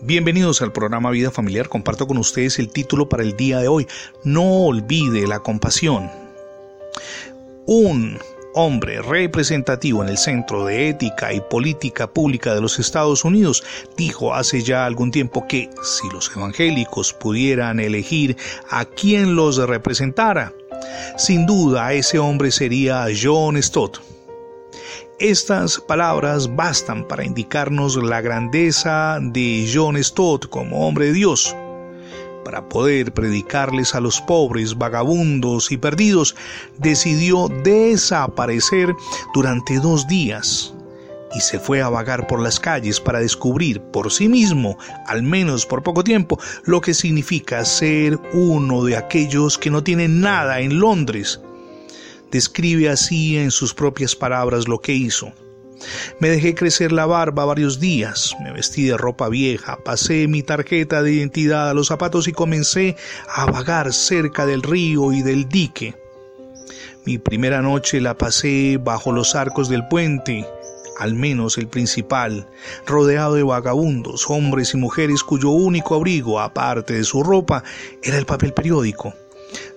Bienvenidos al programa Vida Familiar. Comparto con ustedes el título para el día de hoy. No olvide la compasión. Un hombre representativo en el Centro de Ética y Política Pública de los Estados Unidos dijo hace ya algún tiempo que si los evangélicos pudieran elegir a quien los representara, sin duda ese hombre sería John Stott. Estas palabras bastan para indicarnos la grandeza de John Stott como hombre de Dios. Para poder predicarles a los pobres, vagabundos y perdidos, decidió desaparecer durante dos días y se fue a vagar por las calles para descubrir por sí mismo, al menos por poco tiempo, lo que significa ser uno de aquellos que no tienen nada en Londres describe así en sus propias palabras lo que hizo. Me dejé crecer la barba varios días, me vestí de ropa vieja, pasé mi tarjeta de identidad a los zapatos y comencé a vagar cerca del río y del dique. Mi primera noche la pasé bajo los arcos del puente, al menos el principal, rodeado de vagabundos, hombres y mujeres cuyo único abrigo, aparte de su ropa, era el papel periódico.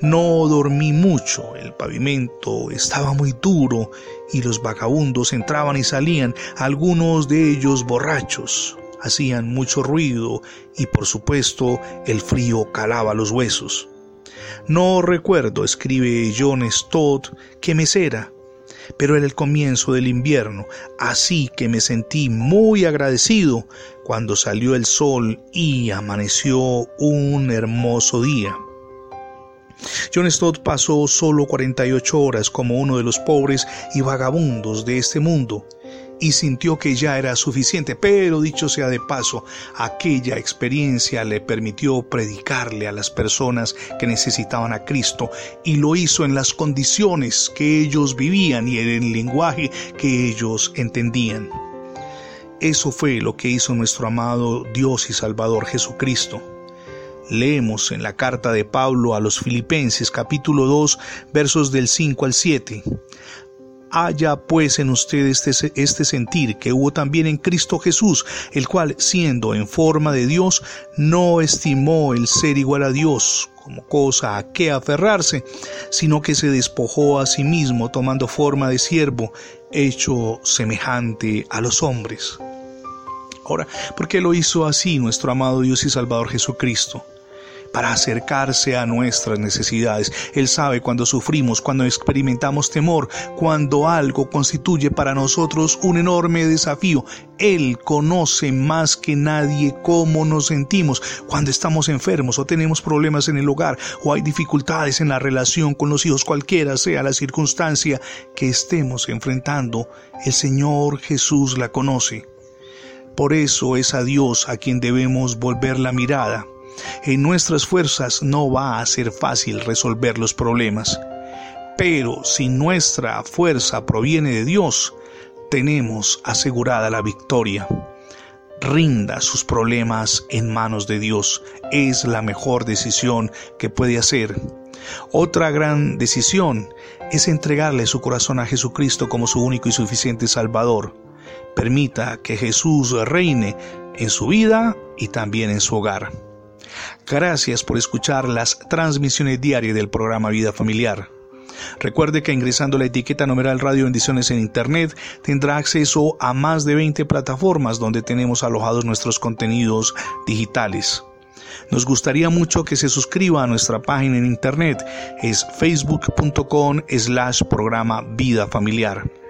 No dormí mucho, el pavimento estaba muy duro y los vagabundos entraban y salían, algunos de ellos borrachos. Hacían mucho ruido y por supuesto el frío calaba los huesos. No recuerdo, escribe John Stott, que mesera, pero era el comienzo del invierno, así que me sentí muy agradecido cuando salió el sol y amaneció un hermoso día. John Stott pasó solo 48 horas como uno de los pobres y vagabundos de este mundo y sintió que ya era suficiente, pero dicho sea de paso, aquella experiencia le permitió predicarle a las personas que necesitaban a Cristo y lo hizo en las condiciones que ellos vivían y en el lenguaje que ellos entendían. Eso fue lo que hizo nuestro amado Dios y Salvador Jesucristo. Leemos en la carta de Pablo a los Filipenses capítulo 2 versos del 5 al 7. Haya pues en ustedes este, este, sentir que hubo también en Cristo Jesús, el cual, siendo en forma de Dios, no estimó el ser igual a Dios como cosa a que aferrarse, sino que se despojó a sí mismo tomando forma de siervo, hecho semejante a los hombres. Ahora, ¿por qué lo hizo así nuestro amado Dios y Salvador Jesucristo? Para acercarse a nuestras necesidades. Él sabe cuando sufrimos, cuando experimentamos temor, cuando algo constituye para nosotros un enorme desafío. Él conoce más que nadie cómo nos sentimos cuando estamos enfermos o tenemos problemas en el hogar o hay dificultades en la relación con los hijos, cualquiera sea la circunstancia que estemos enfrentando. El Señor Jesús la conoce. Por eso es a Dios a quien debemos volver la mirada en nuestras fuerzas no va a ser fácil resolver los problemas, pero si nuestra fuerza proviene de Dios, tenemos asegurada la victoria. Rinda sus problemas en manos de Dios. Es la mejor decisión que puede hacer. Otra gran decisión es entregarle su corazón a Jesucristo como su único y suficiente Salvador. Permita que Jesús reine en su vida y también en su hogar. Gracias por escuchar las transmisiones diarias del programa Vida Familiar. Recuerde que ingresando la etiqueta numeral Radio Bendiciones en Internet tendrá acceso a más de 20 plataformas donde tenemos alojados nuestros contenidos digitales. Nos gustaría mucho que se suscriba a nuestra página en Internet. Es facebook.com slash programa Vida Familiar.